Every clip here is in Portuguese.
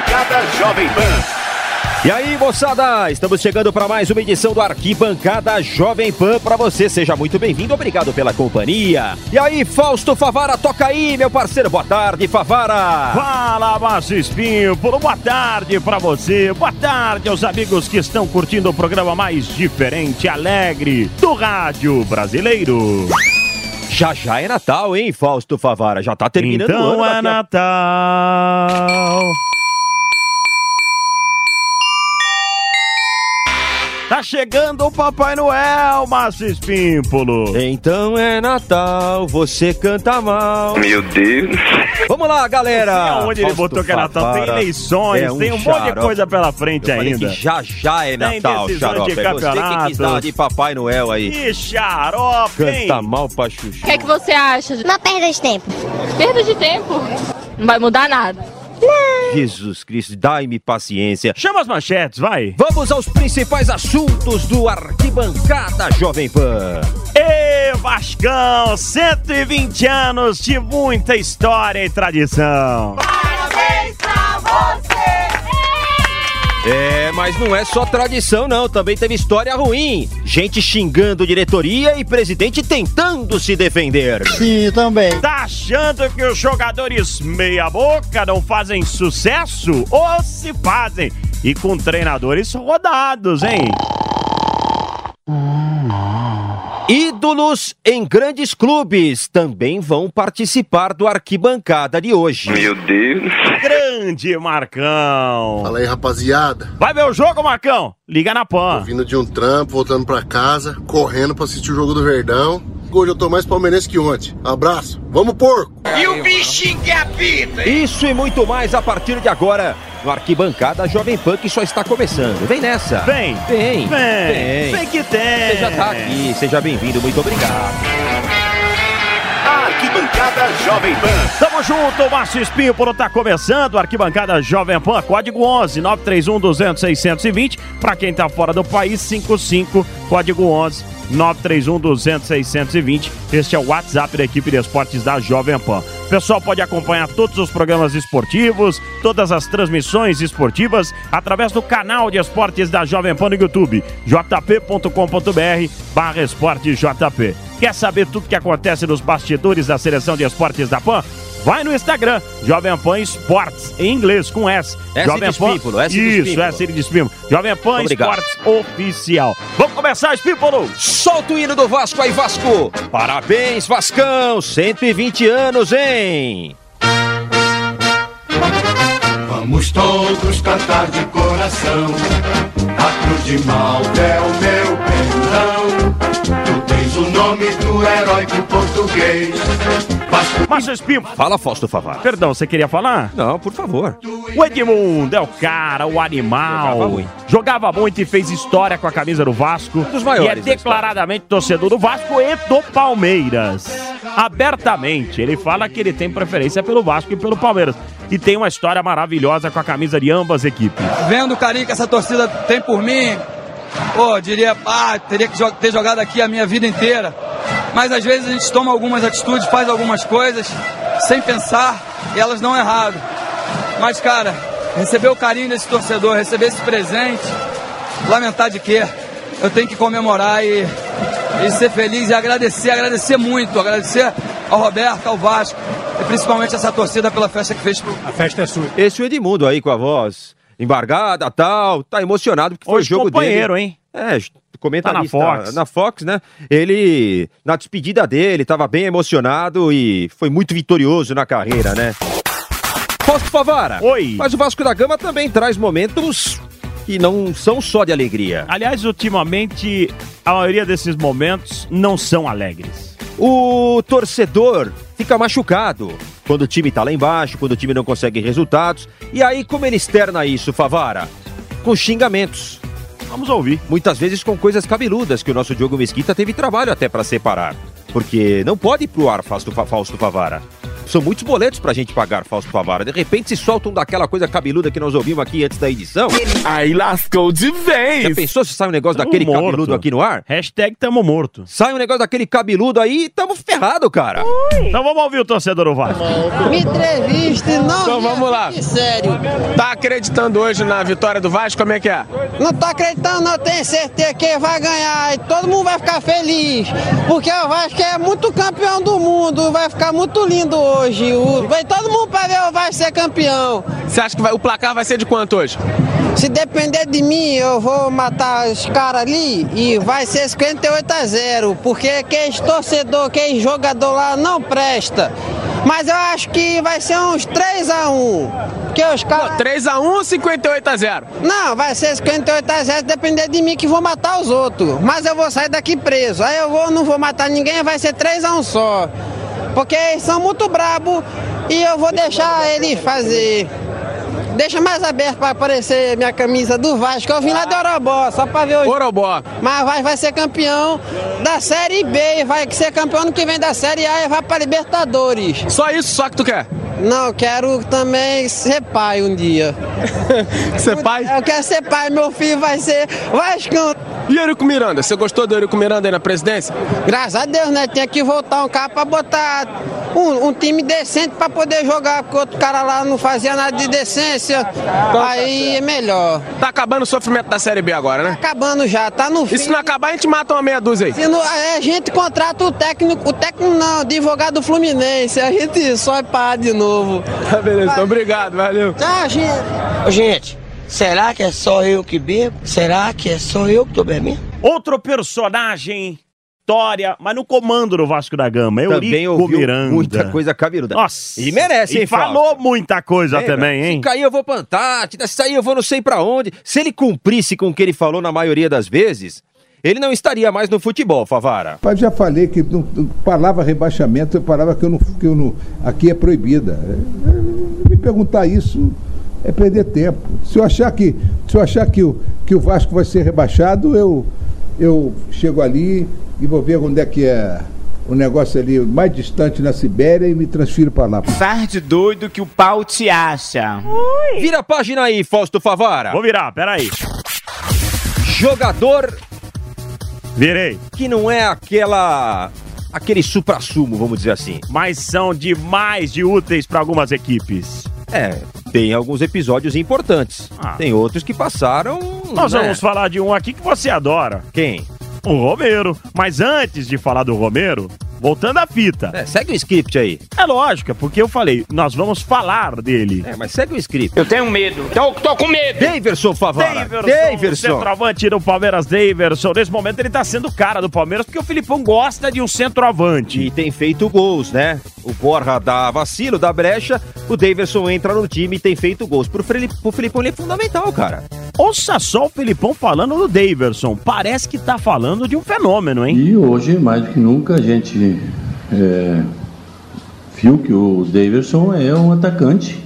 Arquibancada Jovem Pan. E aí, moçada, estamos chegando para mais uma edição do Arquibancada Jovem Pan para você. Seja muito bem-vindo, obrigado pela companhia. E aí, Fausto Favara, toca aí, meu parceiro. Boa tarde, Favara. Fala, Márcio Espinho, por boa tarde para você. Boa tarde aos amigos que estão curtindo o programa mais diferente, alegre do rádio brasileiro. Já já é Natal, hein, Fausto Favara? Já tá terminando então o ano. é daqui a- Natal. Tá chegando o Papai Noel, Márcio Espímpolo. Então é Natal, você canta mal. Meu Deus. Vamos lá, galera. Onde ele botou que é Natal? Tem eleições, é um tem um monte de xarope. coisa pela frente Eu falei ainda. que já já é Tem Natal, decisão xarope. de É você que quis dar de Papai Noel aí. Que xarope, hein? Canta mal pra chuchu. O que, é que você acha? Uma perda de tempo. Perda de tempo? Não vai mudar nada. Jesus Cristo, dai-me paciência. Chama as manchetes, vai. Vamos aos principais assuntos do Arquibancada Jovem Pan. Ê, Vascão, 120 anos de muita história e tradição. É, mas não é só tradição, não. Também teve história ruim. Gente xingando diretoria e presidente tentando se defender. Sim, também. Tá achando que os jogadores meia-boca não fazem sucesso? Ou se fazem? E com treinadores rodados, hein? Ídolos em grandes clubes também vão participar do Arquibancada de hoje. Meu Deus. Grande Marcão. Fala aí, rapaziada. Vai ver o jogo, Marcão? Liga na Pan. Vindo de um trampo, voltando pra casa, correndo pra assistir o jogo do Verdão. Hoje eu tô mais palmeirense que ontem. Abraço. Vamos, porco! Isso e muito mais a partir de agora no Arquibancada Jovem Pan que só está começando. Vem nessa. Vem. Vem. Vem. Vem que tem. Você já tá aqui. Seja bem-vindo. Muito obrigado. Arquibancada Jovem Pan. Tamo junto, Márcio Espinho, por tá começando, Arquibancada Jovem Pan, código 11 931 200 620, pra quem tá fora do país, 55, código 11 931 200 620. Este é o WhatsApp da equipe de esportes da Jovem Pan. O pessoal pode acompanhar todos os programas esportivos, todas as transmissões esportivas através do canal de esportes da Jovem Pan no YouTube, jp.com.br barra esporte JP. Quer saber tudo que acontece nos bastidores da seleção de esportes da PAN? Vai no Instagram, Jovem Pan Esportes, em inglês, com S. S Jovem S de Isso. S de espímpulo. Jovem Pan Obrigado. Esportes Oficial. Vamos começar, espímpulo! Solta o hino do Vasco aí, Vasco. Parabéns, Vascão. 120 anos, hein? Vamos todos cantar de coração. A cruz de Malta é o meu pendão. Tu tens o nome do heróico português. Márcio Espinho, Fala, Fausto Favara. perdão, você queria falar? Não, por favor. O Edmundo é o cara, o animal. Jogava muito. Jogava muito e fez história com a camisa do Vasco. dos maiores E é declaradamente torcedor do Vasco e do Palmeiras. Abertamente, ele fala que ele tem preferência pelo Vasco e pelo Palmeiras. E tem uma história maravilhosa com a camisa de ambas equipes. vendo o carinho que essa torcida tem por mim, pô, diria, ah, teria que ter jogado aqui a minha vida inteira. Mas às vezes a gente toma algumas atitudes, faz algumas coisas sem pensar e elas dão errado. Mas, cara, receber o carinho desse torcedor, receber esse presente, lamentar de quê? Eu tenho que comemorar e, e ser feliz e agradecer, agradecer muito, agradecer ao Roberto, ao Vasco e principalmente essa torcida pela festa que fez pro, Esse é o Edmundo aí com a voz embargada tal. Tá emocionado porque foi Hoje o jogo companheiro, dele. hein? É, comentarista Tá na Fox. na Fox, né? Ele, na despedida dele, tava bem emocionado e foi muito vitorioso na carreira, né? Fausto Favara. Oi. Mas o Vasco da Gama também traz momentos que não são só de alegria. Aliás, ultimamente, a maioria desses momentos não são alegres. O torcedor fica machucado quando o time tá lá embaixo, quando o time não consegue resultados. E aí, como ele externa isso, Favara? Com xingamentos. Vamos ouvir. Muitas vezes com coisas cabeludas que o nosso Diogo Mesquita teve trabalho até para separar. Porque não pode ir pro ar, Fausto, Fa- Fausto Favara. São muitos boletos pra gente pagar, Fausto Favara. De repente se soltam daquela coisa cabeluda que nós ouvimos aqui antes da edição. Aí lascou de Já vez. pensou se sai um negócio Tamo daquele morto. cabeludo aqui no ar? Hashtag tamo morto. Sai um negócio daquele cabeludo aí, tamo ferrado, cara. Então vamos ouvir o torcedor do Vasco. Me entreviste, não. Então vamos lá. Sério. Tá acreditando hoje na vitória do Vasco? Como é que é? Não tô acreditando, não. Tenho certeza que vai ganhar. E todo mundo vai ficar feliz. Porque o Vasco é muito campeão do mundo. Vai ficar muito lindo hoje. O- Vai todo mundo pra ver o Vasco ser campeão. Você acha que vai- o placar vai ser de quanto hoje? Se depender de mim, eu vou matar os caras ali e vai ser 58 a 0. Porque aqueles torcedor, aqueles jogador lá não presta. Mas eu acho que vai ser uns 3 a 1. Porque os caras. 3x1 ou 58x0? Não, vai ser 58 a 0, depender de mim que vou matar os outros. Mas eu vou sair daqui preso. Aí eu vou, não vou matar ninguém, vai ser 3 a 1 só. Porque eles são muito brabo e eu vou deixar eles fazer. Deixa mais aberto para aparecer minha camisa do Vasco. Eu vim lá do Orobó, só para ver o Orobó. Mas vai, vai ser campeão da Série B, vai ser campeão no que vem da Série A e vai para Libertadores. Só isso, só que tu quer? Não, eu quero também ser pai um dia. Ser pai? Eu quero ser pai, meu filho vai ser Vascão. E Eurico Miranda? Você gostou do Eurico Miranda aí na presidência? Graças a Deus, né? Tinha que voltar um cara pra botar um, um time decente pra poder jogar, porque outro cara lá não fazia nada de decência. Aí é melhor. Tá acabando o sofrimento da Série B agora, né? Acabando já, tá no fim. E se não acabar, a gente mata uma meia dúzia aí. Se não- aí a gente contrata o técnico, o técnico não, o advogado do Fluminense, a gente só é pá de novo. Tá beleza, então obrigado, valeu. Tchau, gente. Gente, será que é só eu que bebo? Será que é só eu que tô bebendo? Outro personagem, história, mas no comando do Vasco da Gama, Também Eurico ouviu Miranda. muita coisa cabeluda. Nossa. E merece, E hein, falou Fausto? muita coisa É, também, hein? Se cair eu vou pra Antártida, se sair eu vou não sei pra onde. Se ele cumprisse com o que ele falou na maioria das vezes, ele não estaria mais no futebol, Favara. Mas já falei que não, palavra rebaixamento é palavra que eu não, que eu não aqui é proibida. É, é, me perguntar isso é perder tempo. Se eu achar que se eu achar que o, que o Vasco vai ser rebaixado, eu eu chego ali e vou ver onde é que é o negócio ali mais distante na Sibéria e me transfiro para lá. Faz de doido que o pau te acha. Vira a página aí, Fausto Favara. Vou virar, peraí. Jogador Virei. que não é aquela aquele supra-sumo, vamos dizer assim. Mas são demais de úteis para algumas equipes. É, tem alguns episódios importantes. Ah. Tem outros que passaram. Nós né? vamos falar de um aqui que você adora. Quem? O Romero. Mas antes de falar do Romero, voltando à fita. É, segue o script aí. É lógico, porque eu falei, nós vamos falar dele. É, mas segue o script. Eu tenho medo. Tô, tô com medo. Daverson Favara. Daverson, Daverson. centroavante do Palmeiras, Daverson. Nesse momento ele tá sendo cara do Palmeiras porque o Filipão gosta de um centroavante. E tem feito gols, né? O Borja dá vacilo, dá brecha, o Daverson entra no time e tem feito gols. Pro, Fili- pro Filipão ele é fundamental, cara. Ouça só o Filipão falando do Daverson. Parece que tá falando de um fenômeno, hein? E hoje, mais do que nunca, a gente é, viu que o Davidson é um atacante.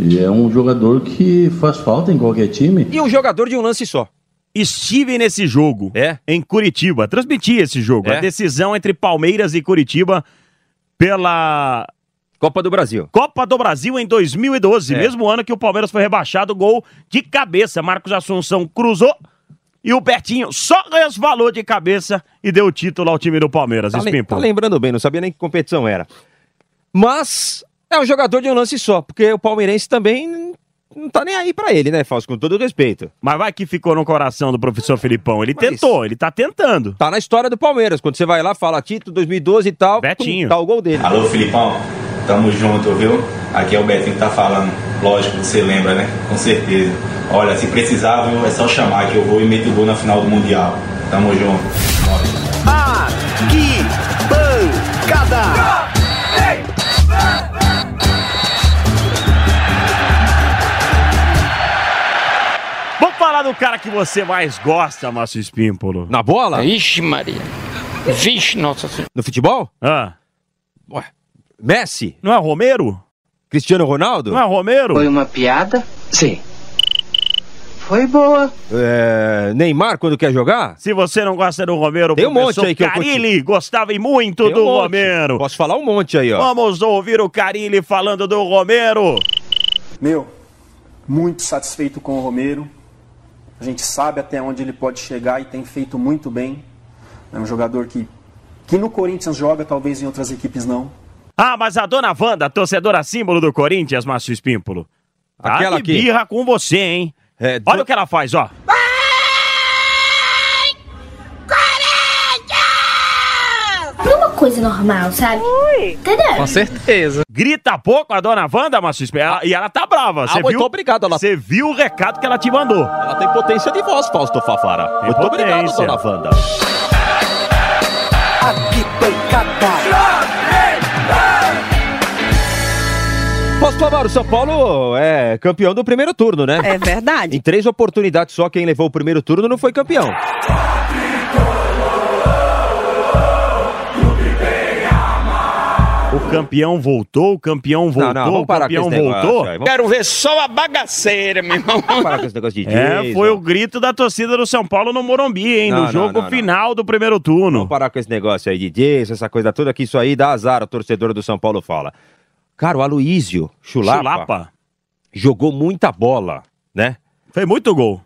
Ele é um jogador que faz falta em qualquer time. E um jogador de um lance só. Estive nesse jogo É? em Curitiba. Transmiti esse jogo. É? A decisão entre Palmeiras e Curitiba pela Copa do Brasil. Copa do Brasil em 2012. É. Mesmo ano que o Palmeiras foi rebaixado, gol de cabeça. Marcos Assunção cruzou e o Betinho só resvalou de cabeça e deu o título ao time do Palmeiras. Tá, le- tá lembrando bem, não sabia nem que competição era. Mas é um jogador de um lance só, porque o palmeirense também não tá nem aí pra ele, né, Fausto? Com todo respeito. Mas vai que ficou no coração do professor Filipão. Ele Mas- tentou, ele tá tentando. Tá na história do Palmeiras. Quando você vai lá, fala título 2012 e tal. Betinho. Tá o gol dele. Alô, Filipão, tamo junto, viu? Aqui é o Betinho que tá falando. Lógico, você lembra, né? Com certeza. Olha, se precisar, viu, é só chamar que eu vou e meto o gol na final do Mundial. Tamo junto. Arquibancada. Vamos falar do cara que você mais gosta, Márcio Espímpolo. Na bola? Vixe, Maria. Vixe, nossa senhora. No futebol? Ah, Ué, Messi? não é Romero? Cristiano Ronaldo? Não é Romero? uma piada? Sim. foi boa. É, Neymar, quando quer jogar? Se você não gosta do Romero, Tem um monte aí que eu Carilli gostava e muito Tem um do monte. Romero. Posso falar um monte aí, ó. Vamos ouvir o Carilli falando do Romero. Meu, muito satisfeito com o Romero. A gente sabe até onde ele pode chegar e tem feito muito bem. É um jogador que, que no Corinthians joga, talvez em outras equipes não. Ah, mas a dona Wanda, torcedora símbolo do Corinthians, Márcio Espímpolo. Tá Aquela de aqui. birra com você, hein? É, Olha o que ela faz, ó. Não é uma coisa normal, sabe? Entendeu? certeza. Grita pouco a dona Wanda, Márcio Espímpolo. E ela tá brava. Você Ah, muito viu? obrigado. Ela... Você viu o recado que ela te mandou. Ela tem potência de voz, Fausto Fafara. Muito obrigado, potência. dona Wanda. Fausto Fafara, o São Paulo é campeão do primeiro turno, né? É verdade. Em três oportunidades só, quem levou o primeiro turno não foi campeão. O campeão voltou, o campeão voltou, não, vamos o parar com campeão esse negócio voltou. vamos- Quero ver só a bagaceira, meu irmão. Vamos parar com esse negócio de É, Jason. foi o grito da torcida do São Paulo no Morumbi, hein? Não, no não, jogo não, não. final do primeiro turno. Vamos parar com esse negócio aí de Jason, essa coisa toda, que isso aí dá azar, o torcedor do São Paulo fala. Cara, o Aloísio Chulapa, Chulapa. jogou muita bola, né? Fez muito gol.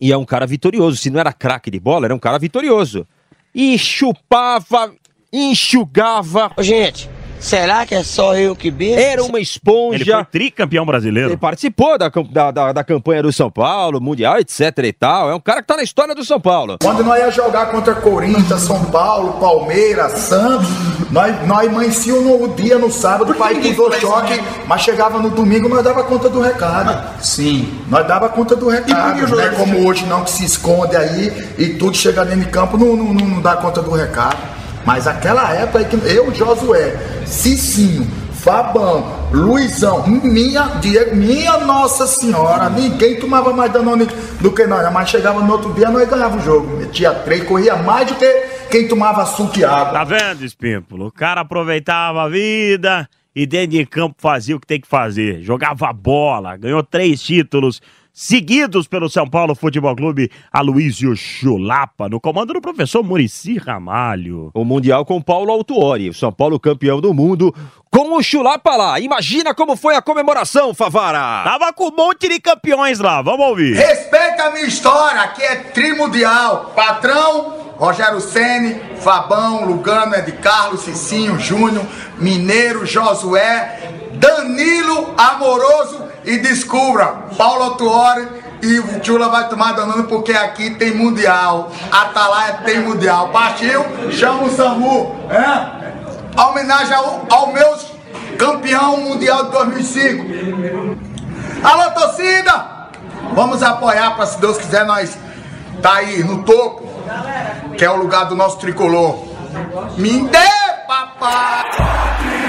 E é um cara vitorioso. Se não era craque de bola, era um cara vitorioso. E chupava, enxugava. Gente, será que é só eu que bebo? Era uma esponja. Ele foi tricampeão brasileiro. Ele participou da, da, da, da campanha do São Paulo, Mundial, etc e tal. É um cara que tá na história do São Paulo. Quando nós ia jogar contra Corinthians, São Paulo, Palmeiras, Santos, nós, nós amanhecíamos no dia, no sábado, para ir pro choque, mas chegava no domingo, nós dava conta do recado. Sim. Nós dava conta do recado, não é como hoje não, que se esconde aí e tudo chega dentro de campo, não, não, não, não dá conta do recado. Mas aquela época aí que eu, Josué, Cicinho, Fabão, Luizão, minha, Diego, minha Nossa Senhora, ninguém tomava mais Danone do que nós, mas chegava no outro dia, nós ganhava o jogo. Metia três, corria mais do que quem tomava suco e água. Tá vendo, Espímpolo? O cara aproveitava a vida e dentro de campo fazia o que tem que fazer. Jogava bola, ganhou três títulos seguidos pelo São Paulo Futebol Clube, Aloysio Chulapa, no comando do professor Murici Ramalho. O Mundial com Paulo Autuori, o São Paulo campeão do mundo, com o Chulapa lá. Imagina como foi a comemoração, Favara. Tava com um monte de campeões lá, vamos ouvir. Respeita a minha história, aqui é trimundial. Patrão, Rogério Ceni, Fabão, Lugano, Ed Carlos, Cicinho, Júnior, Mineiro, Josué, Danilo Amoroso e descubra, Paulo Tuori e o Chula vai tomar danando porque aqui tem mundial. Atalaia tem mundial. Partiu, chama o Samu, é? Homenagem ao, ao meu campeão mundial de 2005. Alô, torcida! Vamos apoiar para, se Deus quiser, nós tá aí no topo, que é o lugar do nosso tricolor. Me dê, papai!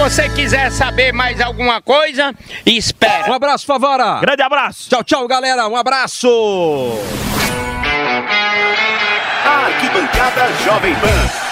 Você quiser saber mais alguma coisa, espera. Um abraço, Favara. Grande abraço. Tchau, tchau, galera. Um abraço. Arquibancada Jovem Pan.